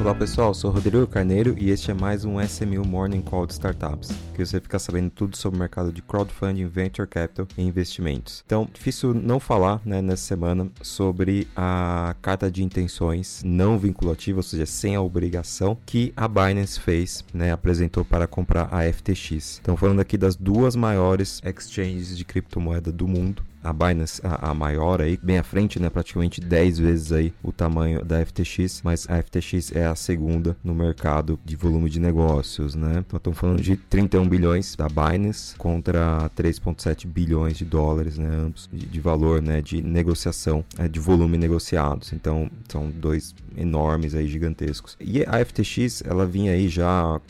Olá pessoal, sou Rodrigo Carneiro e este é mais um SMU Morning Call de Startups, que você fica sabendo tudo sobre o mercado de crowdfunding, venture capital e investimentos. Então, difícil não falar né, nessa semana sobre a carta de intenções não vinculativa, ou seja, sem a obrigação, que a Binance fez, né, apresentou para comprar a FTX. Então, falando aqui das duas maiores exchanges de criptomoeda do mundo, a Binance, a, a, maior aí, bem à frente, né? Praticamente 10 vezes aí o tamanho da FTX, mas a FTX é a segunda no mercado de volume de negócios, né? Então estamos falando de 31 bilhões da Binance contra 3,7 bilhões de dólares, né? Ambos de, de valor, né? De negociação, é, de volume negociados. Então são dois enormes aí, gigantescos. E a FTX, ela vinha aí já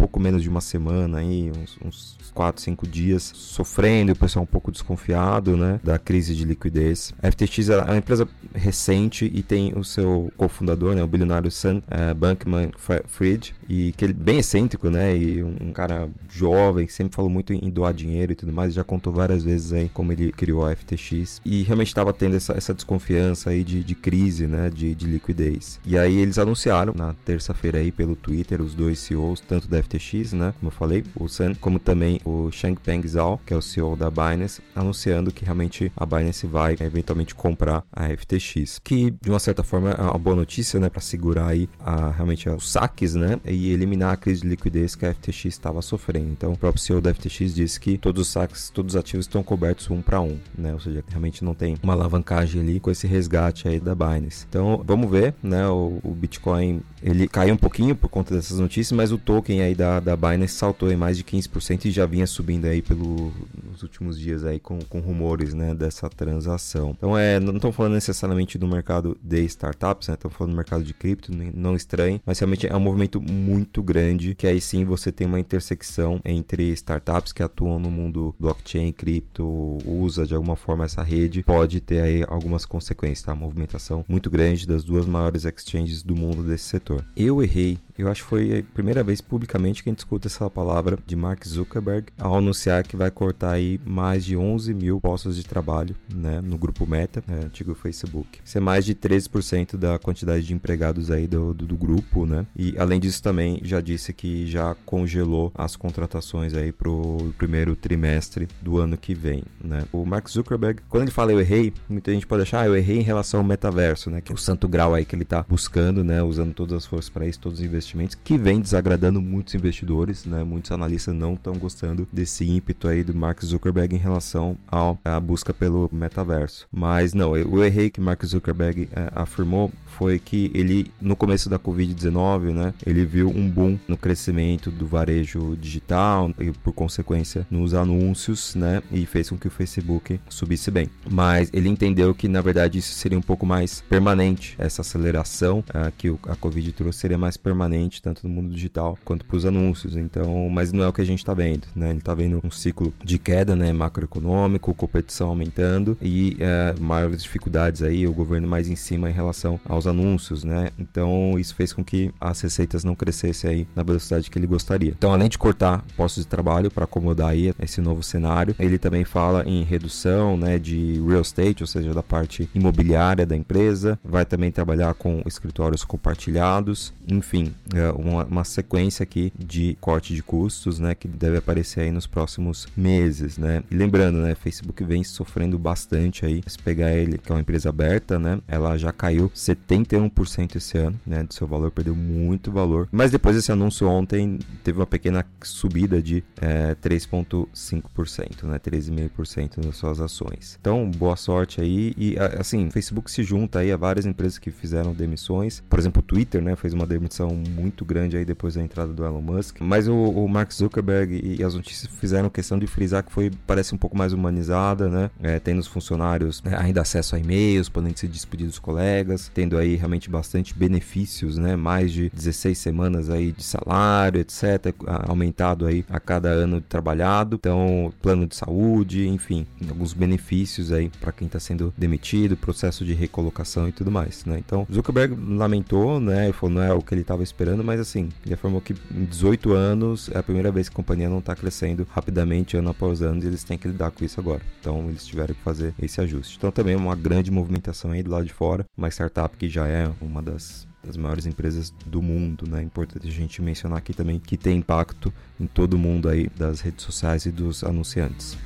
pouco menos de uma semana aí, uns, uns 4, 5 dias sofrendo, o pessoal um pouco desconfiado, né, da crise de liquidez. A FTX é uma empresa recente e tem o seu cofundador, né, o bilionário Sam uh, Bankman-Fried, e que ele bem excêntrico, né, e um cara jovem, que sempre falou muito em doar dinheiro e tudo mais, já contou várias vezes aí como ele criou a FTX e realmente estava tendo essa, essa desconfiança aí de, de crise, né, de, de liquidez. E aí eles anunciaram na terça-feira aí pelo Twitter os dois CEOs, tanto da FTX, né, como eu falei, o Sam, como também o Changpeng Zhao, que é o CEO da Binance, anunciando que realmente a Binance vai eventualmente comprar a FTX, que de uma certa forma é uma boa notícia, né, para segurar aí a, realmente os saques, né, e eliminar a crise de liquidez que a FTX estava sofrendo. Então, o próprio CEO da FTX disse que todos os saques, todos os ativos estão cobertos um para um, né, ou seja, realmente não tem uma alavancagem ali com esse resgate aí da Binance. Então, vamos ver, né, o, o Bitcoin ele caiu um pouquinho por conta dessas notícias, mas o token aí da, da Binance saltou em mais de 15% e já vinha subindo aí pelos últimos dias aí com, com rumores, né, dessa transação. Então é, não estamos falando necessariamente do mercado de startups, né, estamos falando do mercado de cripto, não estranho, mas realmente é um movimento muito grande que aí sim você tem uma intersecção entre startups que atuam no mundo blockchain, cripto, usa de alguma forma essa rede, pode ter aí algumas consequências, tá? Uma movimentação muito grande das duas maiores exchanges do mundo desse setor. Eu errei eu acho que foi a primeira vez publicamente que a gente escuta essa palavra de Mark Zuckerberg ao anunciar que vai cortar aí mais de 11 mil postos de trabalho né, no grupo Meta, né, antigo Facebook. Isso é mais de 13% da quantidade de empregados aí do, do, do, grupo, né? E além disso também já disse que já congelou as contratações aí pro primeiro trimestre do ano que vem, né? O Mark Zuckerberg, quando ele fala eu errei, muita gente pode achar, ah, eu errei em relação ao metaverso, né? Que é o santo grau aí que ele tá buscando, né? Usando todas as forças para isso, todos os investimentos investimentos que vem desagradando muitos investidores, né? Muitos analistas não estão gostando desse ímpeto aí do Mark Zuckerberg em relação à busca pelo metaverso. Mas não, eu errei que Mark Zuckerberg é, afirmou foi que ele, no começo da Covid-19, né, ele viu um boom no crescimento do varejo digital e, por consequência, nos anúncios, né, e fez com que o Facebook subisse bem. Mas ele entendeu que, na verdade, isso seria um pouco mais permanente, essa aceleração uh, que a Covid trouxe seria mais permanente, tanto no mundo digital quanto para os anúncios. Então, mas não é o que a gente está vendo, né, ele está vendo um ciclo de queda, né, macroeconômico, competição aumentando e uh, maiores dificuldades aí, o governo mais em cima em relação aos anúncios, né? Então isso fez com que as receitas não crescessem aí na velocidade que ele gostaria. Então, além de cortar postos de trabalho para acomodar aí esse novo cenário, ele também fala em redução, né, de real estate, ou seja, da parte imobiliária da empresa. Vai também trabalhar com escritórios compartilhados, enfim, é uma, uma sequência aqui de corte de custos, né, que deve aparecer aí nos próximos meses, né? E lembrando, né, Facebook vem sofrendo bastante aí. Se pegar ele, que é uma empresa aberta, né, ela já caiu 70 81% esse ano, né? Do seu valor, perdeu muito valor. Mas depois desse anúncio ontem, teve uma pequena subida de é, 3,5%, né? 13,5% das suas ações. Então, boa sorte aí. E assim, Facebook se junta aí a várias empresas que fizeram demissões. Por exemplo, o Twitter, né? Fez uma demissão muito grande aí depois da entrada do Elon Musk. Mas o, o Mark Zuckerberg e as notícias fizeram questão de frisar que foi, parece um pouco mais humanizada, né? É, tendo os funcionários né, ainda acesso a e-mails, podendo se despedir dos colegas, tendo aí realmente bastante benefícios, né? Mais de 16 semanas aí de salário, etc, aumentado aí a cada ano trabalhado. Então, plano de saúde, enfim, alguns benefícios aí para quem está sendo demitido, processo de recolocação e tudo mais, né? Então, Zuckerberg lamentou, né? Falou não é o que ele estava esperando, mas assim, ele afirmou que em 18 anos é a primeira vez que a companhia não está crescendo rapidamente ano após ano e eles têm que lidar com isso agora. Então, eles tiveram que fazer esse ajuste. Então, também uma grande movimentação aí do lado de fora, uma startup que já é uma das das maiores empresas do mundo, né? É importante a gente mencionar aqui também que tem impacto em todo mundo aí das redes sociais e dos anunciantes.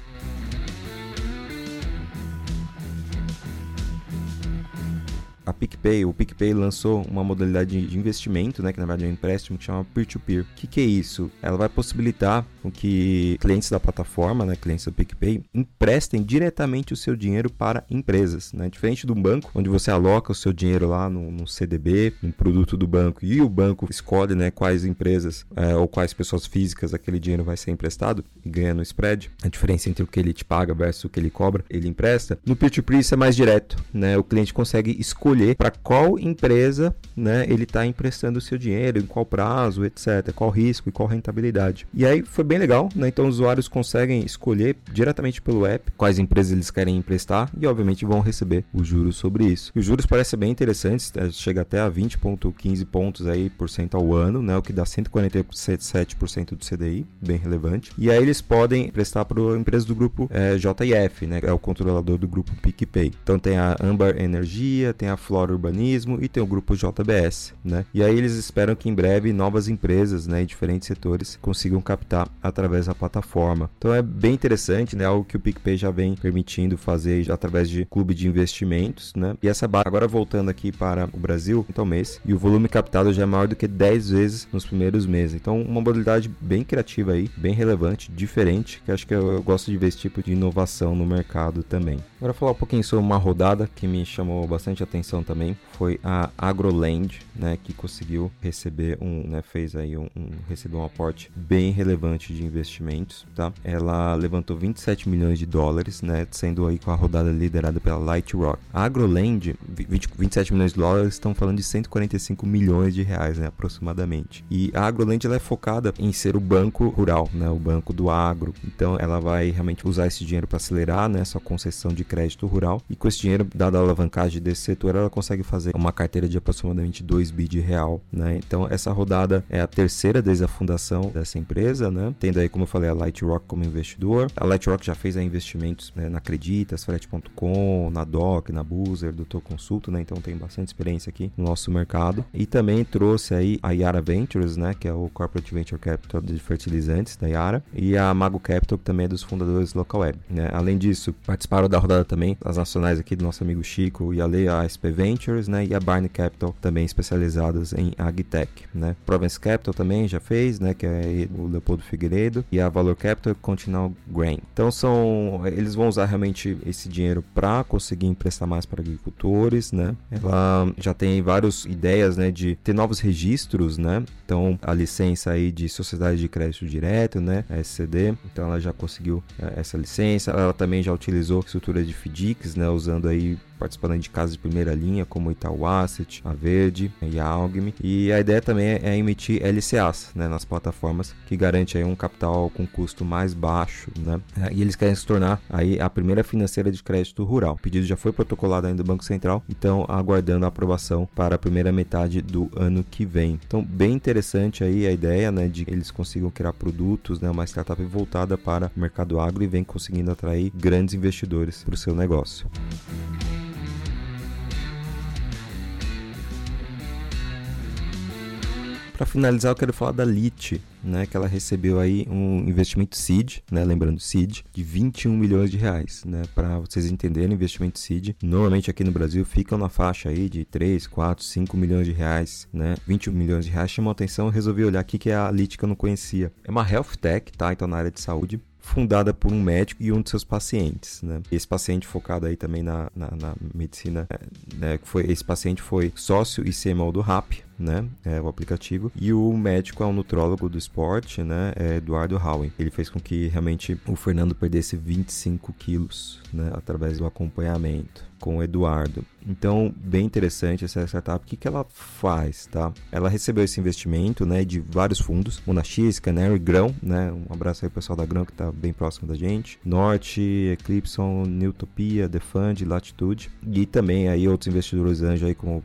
A PicPay, o PicPay lançou uma modalidade de investimento, né, que na verdade é um empréstimo que chama peer-to-peer. O que, que, é isso? Ela vai possibilitar que clientes da plataforma, né, clientes do PicPay, emprestem diretamente o seu dinheiro para empresas, né? Diferente do banco, onde você aloca o seu dinheiro lá no, no CDB, um produto do banco, e o banco escolhe, né, quais empresas é, ou quais pessoas físicas aquele dinheiro vai ser emprestado e ganha no spread. A diferença entre o que ele te paga versus o que ele cobra, ele empresta. No peer-to-peer isso é mais direto, né? O cliente consegue escolher escolher para qual empresa né, ele está emprestando o seu dinheiro, em qual prazo, etc., qual risco e qual rentabilidade. E aí foi bem legal, né? Então os usuários conseguem escolher diretamente pelo app quais empresas eles querem emprestar e, obviamente, vão receber os juros sobre isso. E os juros parecem bem interessantes, né, chega até a 20,15 pontos aí por cento ao ano, né? O que dá 147% do CDI, bem relevante. E aí eles podem emprestar para empresas do grupo é, JF, né? É o controlador do grupo PicPay. Então tem a Amber Energia, tem a Flora Urbanismo e tem o grupo JBS, né? E aí eles esperam que em breve novas empresas, né, em diferentes setores consigam captar através da plataforma. Então é bem interessante, né, algo que o PicPay já vem permitindo fazer através de clube de investimentos, né? E essa base agora voltando aqui para o Brasil, então mês, e o volume captado já é maior do que 10 vezes nos primeiros meses. Então uma modalidade bem criativa aí, bem relevante, diferente, que acho que eu, eu gosto de ver esse tipo de inovação no mercado também. Agora falar um pouquinho sobre uma rodada que me chamou bastante atenção também foi a Agroland, né, que conseguiu receber um, né, fez aí um, um recebeu um aporte bem relevante de investimentos, tá? Ela levantou 27 milhões de dólares, né, sendo aí com a rodada liderada pela Light Rock. A Agroland, 20, 27 milhões de dólares, estão falando de 145 milhões de reais, né, aproximadamente. E a Agroland ela é focada em ser o banco rural, né, o banco do agro. Então ela vai realmente usar esse dinheiro para acelerar, né, sua concessão de crédito rural e com esse dinheiro, dada a alavancagem desse setor, ela consegue fazer uma carteira de aproximadamente 2 bi de real, né? Então essa rodada é a terceira desde a fundação dessa empresa, né? Tendo aí, como eu falei, a Light Rock como investidor. A Light Rock já fez investimentos né, na Acreditas, Frete.com, na Doc, na Boozer, Doutor Consulto, né? Então tem bastante experiência aqui no nosso mercado. E também trouxe aí a Yara Ventures, né? Que é o Corporate Venture Capital de fertilizantes da Yara. E a Mago Capital, que também é dos fundadores Local Web, né? Além disso, participaram da rodada também as nacionais aqui do nosso amigo Chico e a Lei, a SP Ventures, né, e a Barney Capital também especializadas em agtech, né. Provence Capital também já fez, né, que é o Leopoldo Figueiredo e a Valor Capital e Continental Grain. Então são, eles vão usar realmente esse dinheiro para conseguir emprestar mais para agricultores, né. Ela já tem várias ideias, né, de ter novos registros, né. Então a licença aí de sociedade de crédito direto, né, a SCD, então ela já conseguiu é, essa licença. Ela também já utilizou estrutura de FDICs, né, usando aí participando de casas de primeira linha, como Itaú Asset, a Verde e a Algme. E a ideia também é emitir LCAs né, nas plataformas, que garante aí um capital com custo mais baixo. Né? E eles querem se tornar aí a primeira financeira de crédito rural. O pedido já foi protocolado ainda do Banco Central, então aguardando a aprovação para a primeira metade do ano que vem. Então, bem interessante aí a ideia né, de que eles consigam criar produtos, né, uma startup voltada para o mercado agro e vem conseguindo atrair grandes investidores para o seu negócio. Para finalizar, eu quero falar da LIT, né, que ela recebeu aí um investimento seed, né, lembrando seed, de 21 milhões de reais, né, para vocês entenderem, investimento seed, normalmente aqui no Brasil ficam na faixa aí de 3, 4, 5 milhões de reais, né, 21 milhões de reais, chamou atenção, eu resolvi olhar aqui que é a LIT que eu não conhecia. É uma health tech, tá, então na área de saúde, fundada por um médico e um de seus pacientes, né? Esse paciente focado aí também na, na, na medicina, é, né? Foi, esse paciente foi sócio e CMO do RAP, né? É o aplicativo. E o médico é um nutrólogo do esporte, né? É Eduardo Howen. Ele fez com que realmente o Fernando perdesse 25 quilos, né? Através do acompanhamento com o Eduardo. Então, bem interessante essa startup. O que, que ela faz, tá? Ela recebeu esse investimento, né, de vários fundos, Monax, Canary, Grão, né? Um abraço aí pessoal da Grão que está bem próximo da gente. Norte, Eclipson, Newtopia, The Fund, Latitude e também aí outros investidores anjos aí como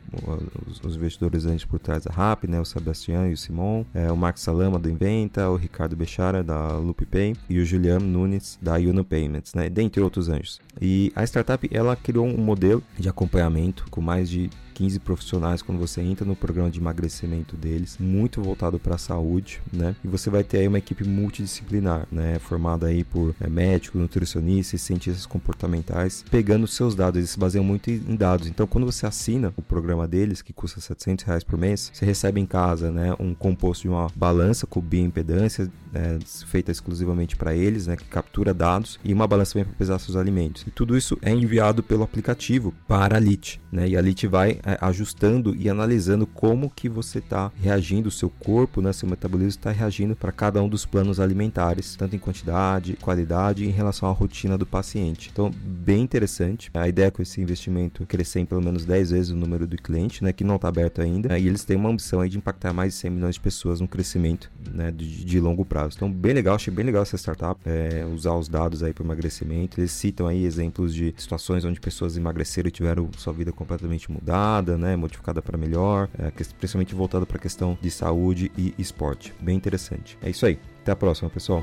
os investidores anjos por trás da RAP, né? O Sebastião e o Simon, é, o Marcos Salama do Inventa, o Ricardo Bechara da LoopPay e o Juliano Nunes da Uno Payments, né? Dentre outros anjos. E a startup ela criou um modelo de acompanhamento com mais de 15 profissionais quando você entra no programa de emagrecimento deles, muito voltado para a saúde, né? E você vai ter aí uma equipe multidisciplinar, né? Formada aí por é, médicos, nutricionistas, cientistas comportamentais, pegando seus dados. Eles se baseiam muito em dados. Então, quando você assina o programa deles, que custa 700 reais por mês, você recebe em casa, né? Um composto de uma balança com bioimpedância, é, feita exclusivamente para eles, né? Que captura dados e uma balança também para pesar seus alimentos. E tudo isso é enviado pelo aplicativo para a LIT, né? E a LIT vai é, ajustando e analisando como que você está reagindo, o seu corpo, né, seu metabolismo está reagindo para cada um dos planos alimentares, tanto em quantidade, qualidade em relação à rotina do paciente. Então, bem interessante. A ideia é com esse investimento crescer em pelo menos 10 vezes o número do cliente, né, que não está aberto ainda, e eles têm uma ambição de impactar mais de 100 milhões de pessoas no crescimento né, de, de longo prazo. Então, bem legal, achei bem legal essa startup, é, usar os dados aí para emagrecimento. Eles citam aí exemplos de situações onde pessoas emagreceram e tiveram sua vida completamente mudada modificada, né? Modificada para melhor, é, principalmente voltada para a questão de saúde e esporte. Bem interessante. É isso aí. Até a próxima, pessoal.